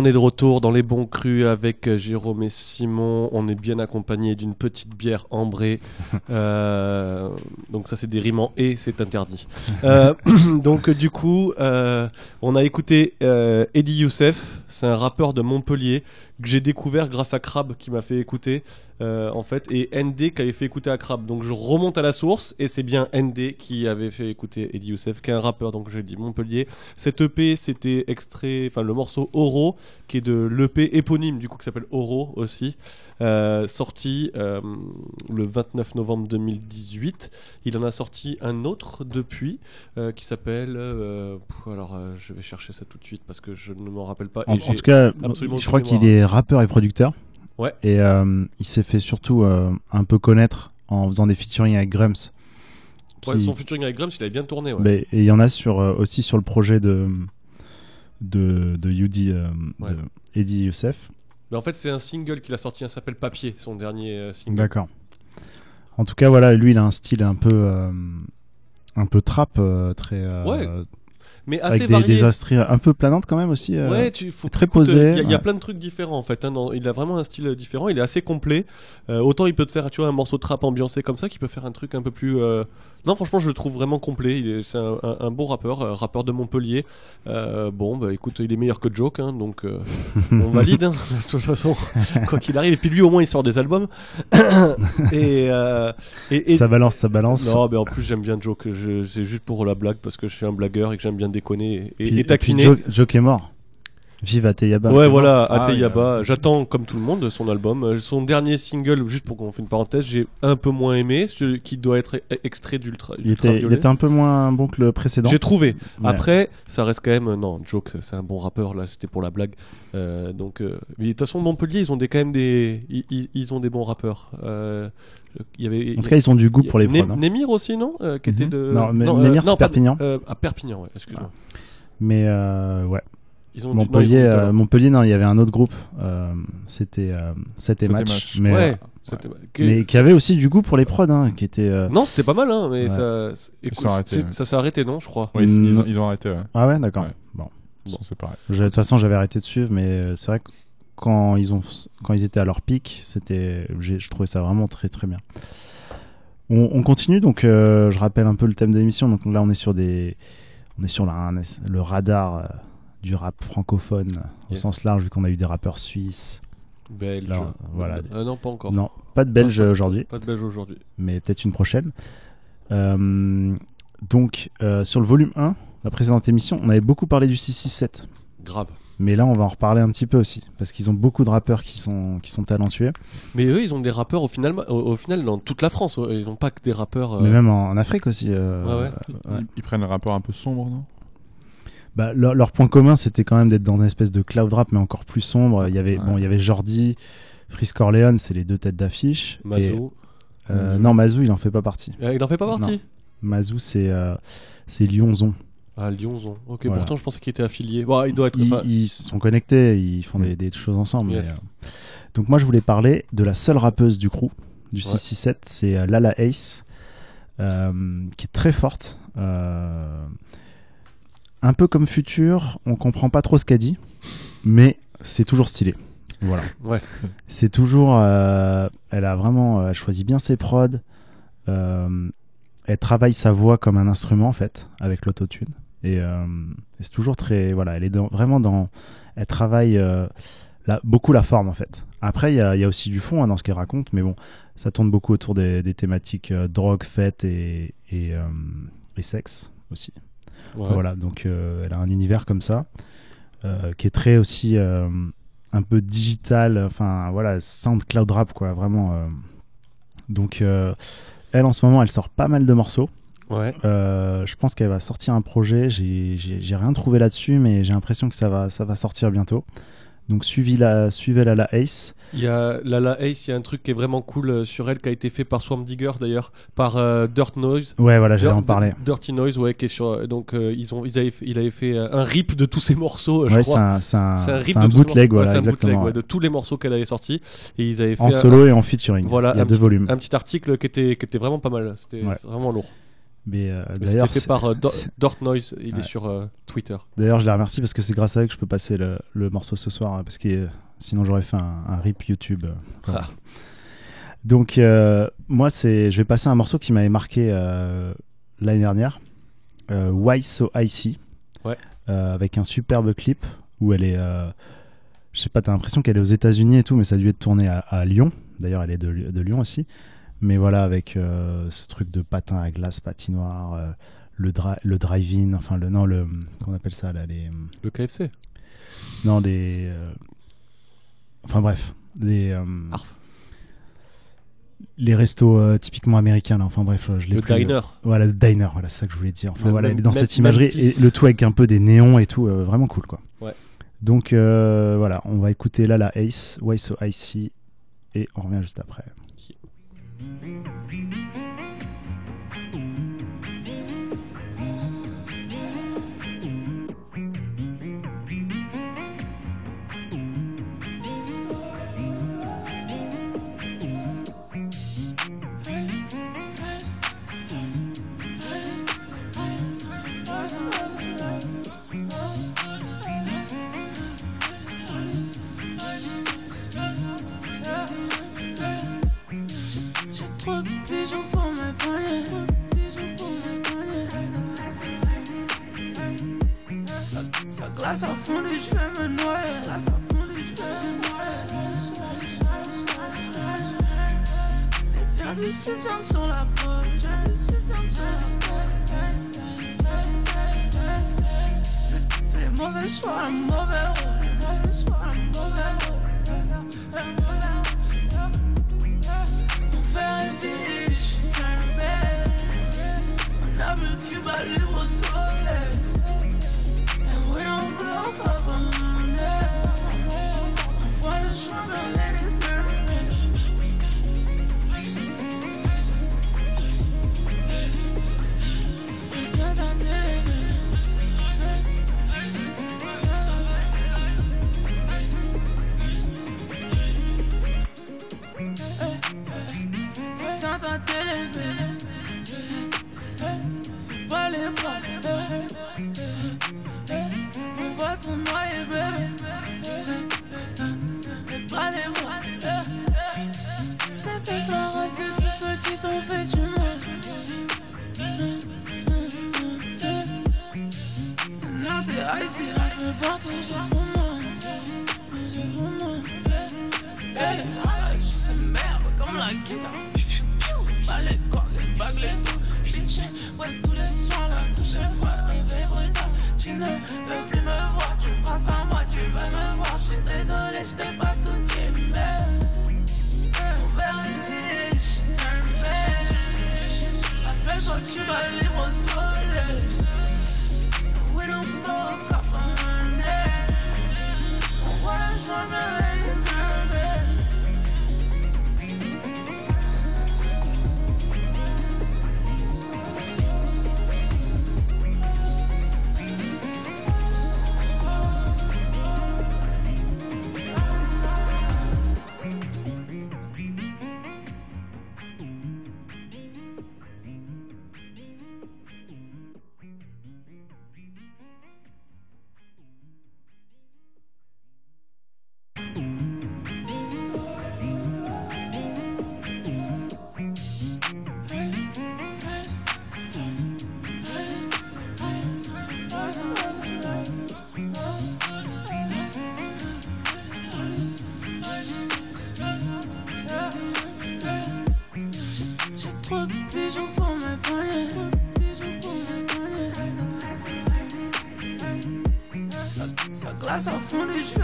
On est de retour dans les bons crus avec euh, Jérôme et Simon. On est bien accompagné d'une petite bière ambrée. Euh, donc ça c'est des rimes en et, c'est interdit. Euh, donc du coup, euh, on a écouté Eddie Youssef. C'est un rappeur de Montpellier que j'ai découvert grâce à Crab qui m'a fait écouter euh, en fait et ND qui avait fait écouter à Crab. Donc je remonte à la source et c'est bien ND qui avait fait écouter Eddie Youssef qui est un rappeur donc je dis Montpellier. Cette EP c'était extrait, enfin le morceau Oro qui est de l'EP éponyme du coup qui s'appelle Oro aussi, euh, sorti euh, le 29 novembre 2018. Il en a sorti un autre depuis qui s'appelle, alors je vais chercher ça tout de suite parce que je ne m'en rappelle pas. En, et en j'ai tout cas, absolument je crois qu'il est rappeur et producteur. Ouais. Et euh, il s'est fait surtout euh, un peu connaître en faisant des featuring avec Grumps. Ouais, son featuring avec Grumps, il avait bien tourné. Ouais. Mais- et il y en a sur, euh, aussi sur le projet de, de, de Yudi, Ouais. de Eddie Youssef. Mais en fait, c'est un single qu'il a sorti, il s'appelle Papier, son dernier single. D'accord. En tout cas, voilà, lui, il a un style un peu, un peu trap, très. Ouais. Mais avec assez des, varié. des instrus un peu planantes quand même aussi. euh, Ouais, tu faut très écoute, posé. euh, Il y, a- y plein de trucs différents en fait. hein, dans- il a vraiment un style différent. Il est assez complet. Euh, autant il peut te faire, tu vois, un morceau de trap ambiancé comme ça, qui peut faire un truc un peu plus. euh, Non, franchement, je le trouve vraiment complet. C'est un, un- un bon rappeur, euh, rappeur de Montpellier. Euh, bon, bah écoute, il est meilleur que Joke, hein, donc euh, on valide. hein, de toute façon, quoi qu'il arrive. Et puis lui, au moins, il sort des albums. et, euh, et, et- Ça balance, ça balance. Non, mais en plus, j'aime bien Joke. C'est juste pour la blague parce que je suis un blagueur et que j'aime bien déconner et, et taquiner. qui est mort. Vive Ateyaba. Ouais, voilà, Ah, Ateyaba. J'attends, comme tout le monde, son album. Euh, Son dernier single, juste pour qu'on fasse une parenthèse, j'ai un peu moins aimé, celui qui doit être e- extrait d'Ultra. Il était, il était un peu moins bon que le précédent. J'ai trouvé. Ouais. Après, ça reste quand même. euh, Non, Joke, c'est un bon rappeur, là, c'était pour la blague. Euh, donc, euh, mais de toute façon, Montpellier, ils ont des, quand même des. Ils, ont des bons rappeurs. Euh, il y avait, En tout cas, ils ont du goût pour les Né- prods, hein. Némir aussi, non Euh, Qui était Mhm. de. Non, mais euh, Némir, c'est Perpignan. euh, à Perpignan, ouais, excuse-moi. Mais euh, ouais. Ils ont du- non, ils ont Montpellier, euh, talent. Montpellier, non, il y avait un autre groupe. euh, c'était euh, C'était C'était match, Match. mais, Ouais, euh, mais qui avait aussi du goût pour les prods, hein, qui était. euh, Non, c'était pas mal, hein, mais Ouais. ça, écoute, arrêtés, s'est arrêté, non, je crois. Ils, ils Mm. ont, ils ont arrêté. Ouais. Ah ouais, d'accord. Ouais. Bon. Je- De toute façon, j'avais arrêté de suivre, mais c'est vrai que quand ils ont, quand ils étaient à leur pic, c'était, je trouvais ça vraiment très très bien. On, on continue donc. euh, je rappelle un peu le thème de l'émission. Donc là, on est sur des, on est sur la- le radar euh, du rap francophone au sens large, vu qu'on a eu des rappeurs suisses. Belge. Là, voilà. Euh, non, pas encore. Non, pas de Belge aujourd'hui. Pas de Belge aujourd'hui. mais peut-être une prochaine. Euh, donc, euh, sur le volume 1, la précédente émission, on avait beaucoup parlé du 667. Grave. Mais là, on va en reparler un petit peu aussi, parce qu'ils ont beaucoup de rappeurs qui sont, qui sont talentueux, Mais eux, ils ont des rappeurs au final, au, au final dans toute la France. Ils n'ont pas que des rappeurs. euh, mais même en, en Afrique aussi. euh, Ouais, ouais. ouais. Ils, ils prennent un rapport un peu sombre, non? Bah, leur, leur point commun, c'était quand même d'être dans une espèce de cloud rap, mais encore plus sombre. Il y avait, Ouais. bon, il y avait Jordi, Frisk Corleone, c'est les deux têtes d'affiche. Et, euh, Mazou. Non, Mazou, il en fait pas partie. Euh, il en fait pas partie Non. Mazou, c'est euh, c'est Lyonzon. Ah, Lyonzon. Ok, Voilà. pourtant, je pensais qu'il était affilié. Bon, il doit être. Ils, sont connectés, ils font des, des choses ensemble. Yes. mais, euh, Donc moi je voulais parler de la seule rappeuse du crew, du Ouais. 667, c'est Lala Ace, qui est très forte. euh, un peu comme Future, on comprend pas trop ce qu'elle dit, mais c'est toujours stylé. Voilà. Ouais. C'est toujours. euh, elle a vraiment. euh, Elle choisit bien ses prods. euh, elle travaille sa voix comme un instrument en fait, avec l'autotune. Et, euh, et c'est toujours très. Voilà, elle est dans- vraiment dans. Elle travaille la- beaucoup la forme en fait. Après, il y a, il y a aussi du fond hein, dans ce qu'elle raconte, mais bon, ça tourne beaucoup autour des, des thématiques drogue, fête et, et, et sexe aussi. Ouais. Voilà, donc euh, elle a un univers comme ça, euh, qui est très aussi euh, un peu digital, enfin voilà, SoundCloud rap quoi, vraiment. euh. Donc euh, elle en ce moment, elle sort pas mal de morceaux. Ouais. Euh, je pense qu'elle va sortir un projet. J'ai rien trouvé là-dessus, mais j'ai l'impression que ça va, ça va sortir bientôt. Donc suivez la, suivez la, la Ace. Il y a Lala Ace, il y a un truc qui est vraiment cool euh, sur elle qui a été fait par Swamp Digger d'ailleurs, par euh, Dirt Noise. Ouais, voilà, j'allais en parler. Dirty Noise, ouais, qui est sur. Donc euh, ils ont, ils avaient, il avait fait euh, un rip de tous ses morceaux, euh, je Ouais, c'est un, c'est un, C'est un bootleg. Ouais, voilà, c'est un exactement. bootleg, ouais, ouais. de tous les morceaux qu'elle avait sortis. Et ils avaient fait En un- solo et en featuring. Voilà, Il y a deux petit- volumes. un petit article qui était, qui était vraiment pas mal. C'était Ouais. vraiment lourd. Mais euh, d'ailleurs, fait par euh, Do- Noise. Il Ouais. est sur euh, Twitter. D'ailleurs, je la remercie parce que c'est grâce à elle que je peux passer le, le morceau ce soir, hein, parce que euh, sinon j'aurais fait un, un rip YouTube. euh. Ah. Donc, moi, c'est, je vais passer un morceau qui m'avait marqué l'année dernière, Why So Icy, Ouais. avec un superbe clip où elle est. je sais pas, t'as l'impression qu'elle est aux États-Unis et tout, mais ça a dû être tourné à, à Lyon. D'ailleurs, elle est de, de Lyon aussi. Mais voilà, avec euh, ce truc de patin à glace, patinoire, euh, le, dri- le drive-in, enfin, le, non, le. Comment on appelle ça là les, Le KFC. Non, des. euh, enfin, bref. Des. les restos typiquement américains là enfin bref je l'ai Le diner. voilà le diner voilà c'est ça que je voulais dire enfin Le voilà même- dans cette imagerie et le tout avec un peu des néons et tout vraiment cool quoi Ouais. donc voilà on va écouter là la Ace Why So Icy et on revient juste après Thank you. Ça glace à fond et je me noyer. Glace à fond je me vient du citron sur la peau. Du citron sur la peau. Les mauvais choix, mauvais rôle. Les mauvais choix, mauvais rôle. Mon frère est je suis back. On a bijoux pour mes poignets. Bijoux pour mes poignets. Ça, glace à fond je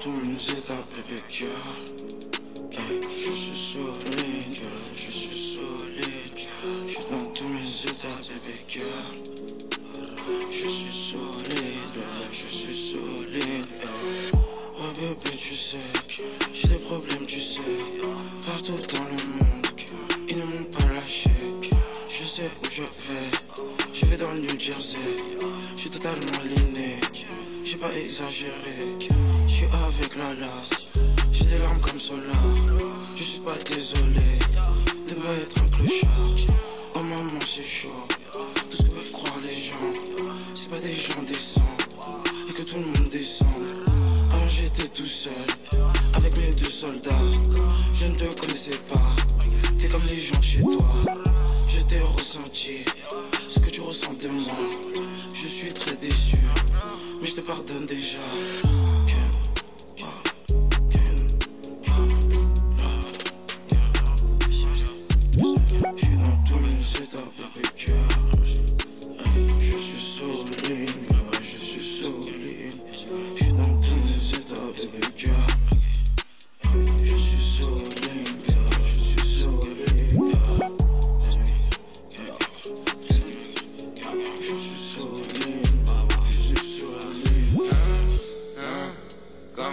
Tous mes états, bébé girl. Je suis solide, je suis solide. hey. Ouais, bébé, tu sais, j'ai des problèmes, tu sais. Partout dans le monde, ils ne m'ont pas lâché. Je sais où je vais, je vais dans le New Jersey. Je suis totalement liné, j'ai pas exagéré. Je suis avec la lasse, j'ai des larmes comme Solar. Je suis pas désolé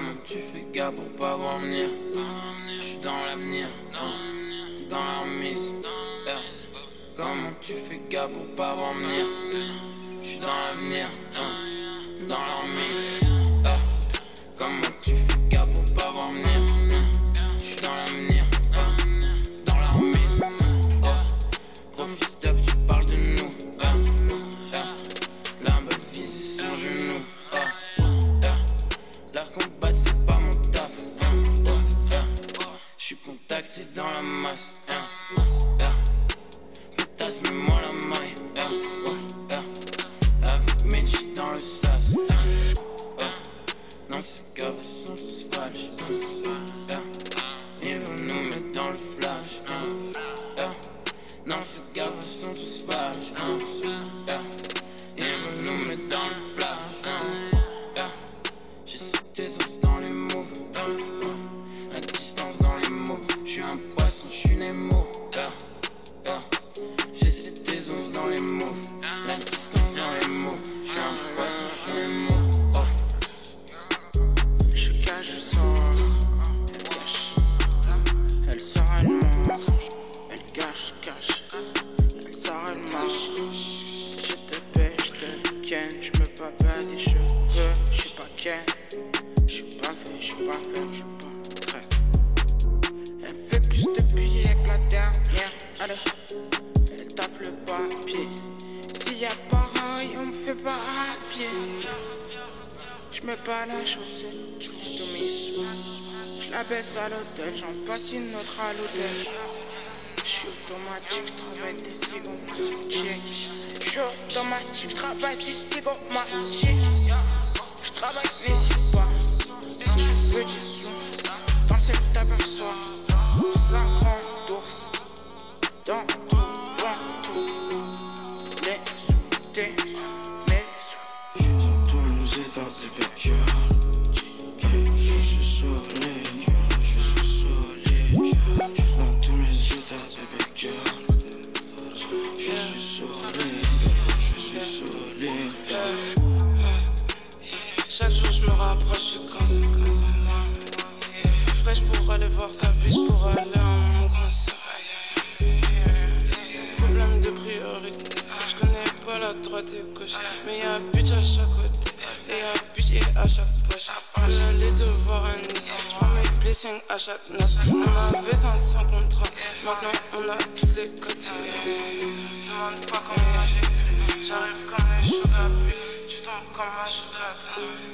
Euh, comment tu fais gaffe pour pas voir venir. J'suis dans l'avenir, euh, dans la remise. Comment tu fais gaffe pour pas voir venir? J'suis dans l'avenir, dans la. Je suis automatique, je travaille des secondes magiques. Je suis automatique, je travaille des secondes magiques. Je travaille, n'hésite pas. Si tu veux, tu. Dans cette table, soir. la grande ours. Dans signes à chaque nage. On avait 500 contrats, maintenant on a toutes les cotes. Demande pas comment j'ai j'arrive comme un sugar Tu tombes comme un sugar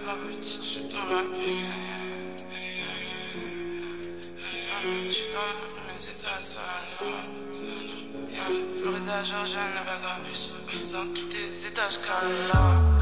Ma petite, tu tombes ah, ma Tu tombes, mais c'est ta seule. Florida, Georgia, Nevada, dans tous tes étages, calme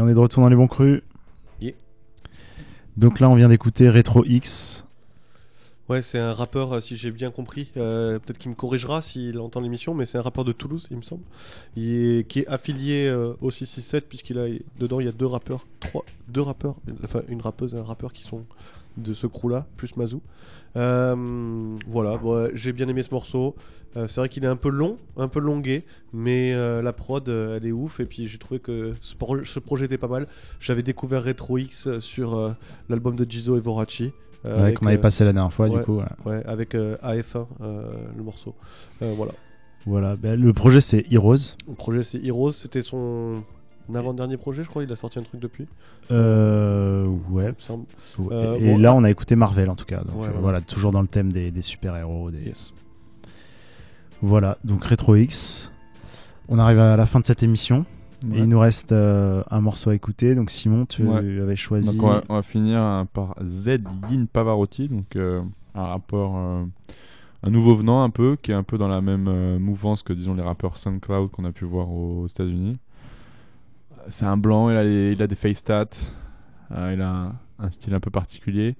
On est de retour dans les bons crus. Donc là, on vient d'écouter Retro X Ouais, c'est un rappeur, euh, si j'ai bien compris. euh, Peut-être qu'il me corrigera s'il entend l'émission, mais c'est un rappeur de Toulouse, il me semble. Il est- qui est affilié euh, au 667, puisqu'il a dedans, il y a deux rappeurs, trois, deux rappeurs, enfin une rappeuse et un rappeur qui sont de ce crew-là, plus Mazou. Euh, voilà, j'ai bien aimé ce morceau. C'est vrai qu'il est un peu long, un peu longué, mais la prod, elle est ouf. Et puis j'ai trouvé que ce, pro- ce projet était pas mal. J'avais découvert Retro X sur l'album de Jizo et Vorachi. Euh, Ouais, qu'on avait passé la dernière fois, du coup, ouais. avec euh, AF1, euh, le morceau. Euh, voilà. Voilà, ben, le projet c'est Heroes. Le projet c'est Heroes, c'était son avant-dernier projet, je crois. Il a sorti un truc depuis. Euh, ouais. Euh, Et bon, là, ah- on a écouté Marvel en tout cas. Donc, Ouais, euh, voilà. voilà, toujours dans le thème des, des super-héros. Des... Voilà, donc Retro X. On arrive à la fin de cette émission. Ouais. Et il nous reste euh, un morceau à écouter. Donc Simon, tu Ouais. avais choisi. Donc on va, on va finir euh, par Z Yin Pavarotti, donc euh, un rappeur, euh, un nouveau venant un peu, qui est un peu dans la même euh, mouvance que disons les rappeurs SoundCloud qu'on a pu voir aux États-Unis. C'est un blanc, il a, les- il a des face tats, il a un, un style un peu particulier.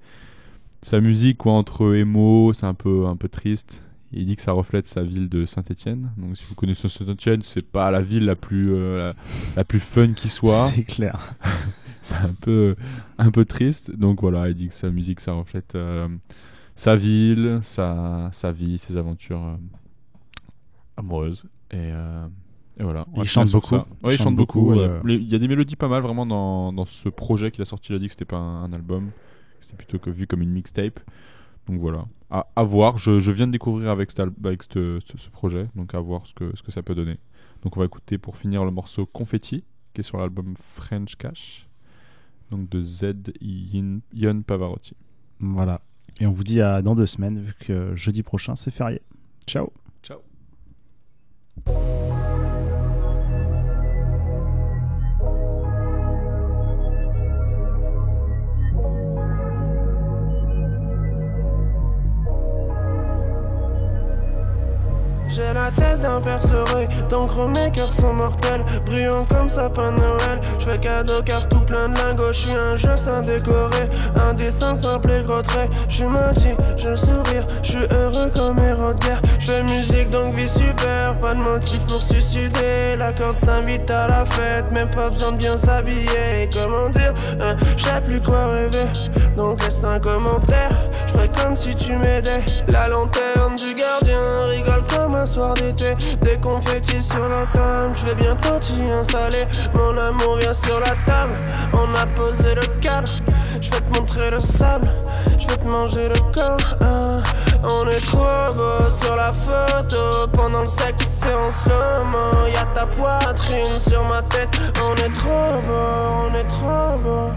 Sa musique, quoi, entre emo, c'est un peu, un peu triste. Il dit que ça reflète sa ville de Saint-Etienne. Donc, si vous connaissez Saint-Etienne, c'est pas la ville la plus, euh, la, la plus fun qui soit. C'est clair. c'est un peu, un peu triste. Donc voilà, il dit que sa musique, ça reflète euh, sa ville, sa, sa vie, ses aventures euh, amoureuses. Et, et voilà. Il chante beaucoup. Ouais, il, Il chante chante beaucoup. beaucoup, Il y a- les- il y, a des mélodies pas mal vraiment dans, dans ce projet qu'il a sorti. Il a dit que c'était pas un, un album. C'était plutôt que vu comme une mixtape. Donc voilà. À, à voir. Je, je viens de découvrir avec, ce, ce- ce projet. Donc à voir ce que, ce que ça peut donner. Donc on va écouter pour finir le morceau Confetti qui est sur l'album French Cash. Donc de Z Yon Pavarotti. Voilà. Et on vous dit à dans deux semaines, vu que jeudi prochain c'est férié. Ciao. Ciao. J'ai la tête d'un percerai, d'encre mes cœurs sont mortels, brillant comme sapin Noël. Je fais cadeau car tout plein de lingots, je suis un jeu sans décorer, un dessin simple et gros trait. Je maudit, je sourire, je suis heureux comme guerre. Je fais musique donc vie super, pas de motif pour suicider. La corde s'invite à la fête, même pas besoin de bien s'habiller. Comment dire, hein, je sais plus quoi rêver, donc laisse un commentaire. Je comme si tu m'aidais. La lanterne du gardien rigole comme un soir d'été. Des confettis sur la table, je vais bientôt t'y installer. Mon amour vient sur la table, on a posé le cadre. Je vais te montrer le sable, je vais te manger le corps. hein. On est trop beau sur la photo. Pendant le sexe, c'est en slow Y'a ta poitrine sur ma tête. On est trop beau, on est trop beau.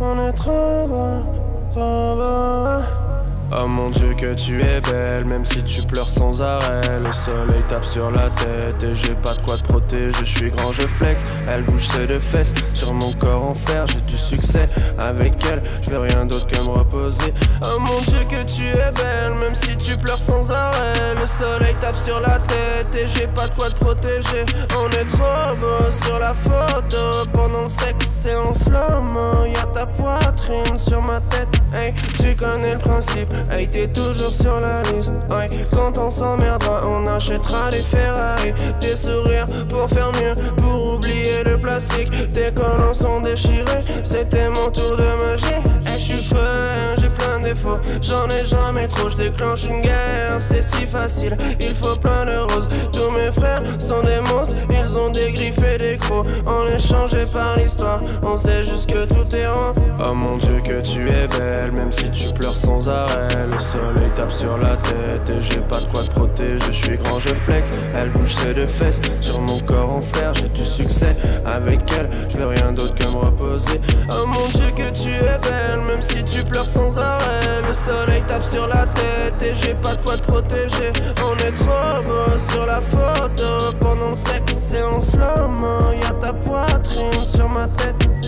On est trop beau, trop beau. Oh mon dieu que tu es belle, même si tu pleures sans arrêt. Le soleil tape sur la tête et j'ai pas de quoi te protéger. Je suis grand, je flex, elle bouge ses deux fesses. Sur mon corps en fer, j'ai du succès. Avec elle, je veux rien d'autre que me reposer. Oh mon dieu que tu es belle, même si tu pleures sans arrêt. Le soleil tape sur la tête et j'ai pas de quoi te protéger. On est trop beau sur la photo. Pendant le sexe, c'est en slow-mo. Y'a ta poitrine sur ma tête. Hey, tu connais le principe. Hey, t'es toujours sur la liste. Hey, quand on s'emmerdera, on achètera des Ferrari. Des sourires pour faire mieux, pour oublier le plastique. Tes collants sont déchirés. C'était mon tour de magie. Hey, je suis frais, j'ai plein de défauts. J'en ai jamais trop, je déclenche une guerre. C'est si facile, il faut plein de roses. Tous mes frères sont des monstres, ils ont des griffes et des crocs. On est changé par l'histoire, on sait juste que tout est rond. Oh mon dieu, que tu es belle, même si tu pleures sans arrêt. Le soleil tape sur la tête et j'ai pas de quoi te protéger. Je suis grand, je flex, elle bouge ses deux fesses. Sur mon corps en fer, j'ai du succès. Avec elle, je veux rien d'autre que me reposer. Oh mon dieu, que tu es belle, même si tu pleures sans arrêt. Le soleil tape sur la tête et j'ai pas de quoi te protéger. On est trop beau sur la photo. Pendant le sexe, c'est en slow-mo. Y'a ta poitrine sur ma tête.